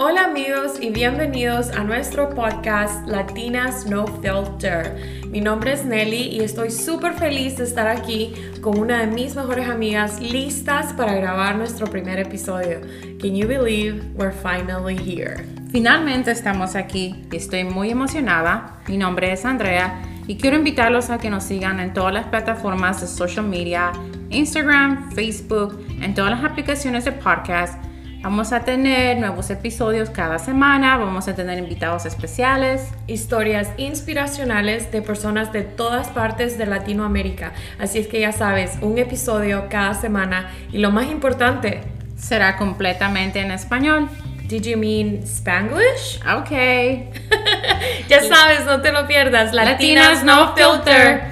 Hola amigos y bienvenidos a nuestro podcast Latinas No Filter. Mi nombre es Nelly y estoy súper feliz de estar aquí con una de mis mejores amigas listas para grabar nuestro primer episodio. Can you believe we're finally here? Finalmente estamos aquí y estoy muy emocionada. Mi nombre es Andrea y quiero invitarlos a que nos sigan en todas las plataformas de social media, Instagram, Facebook, en todas las aplicaciones de podcast Vamos a tener nuevos episodios cada semana, vamos a tener invitados especiales, historias inspiracionales de personas de todas partes de Latinoamérica. Así es que ya sabes, un episodio cada semana y lo más importante, será completamente en español. Did you mean Spanglish? Okay. ya sabes, no te lo pierdas. Latinas, no filter.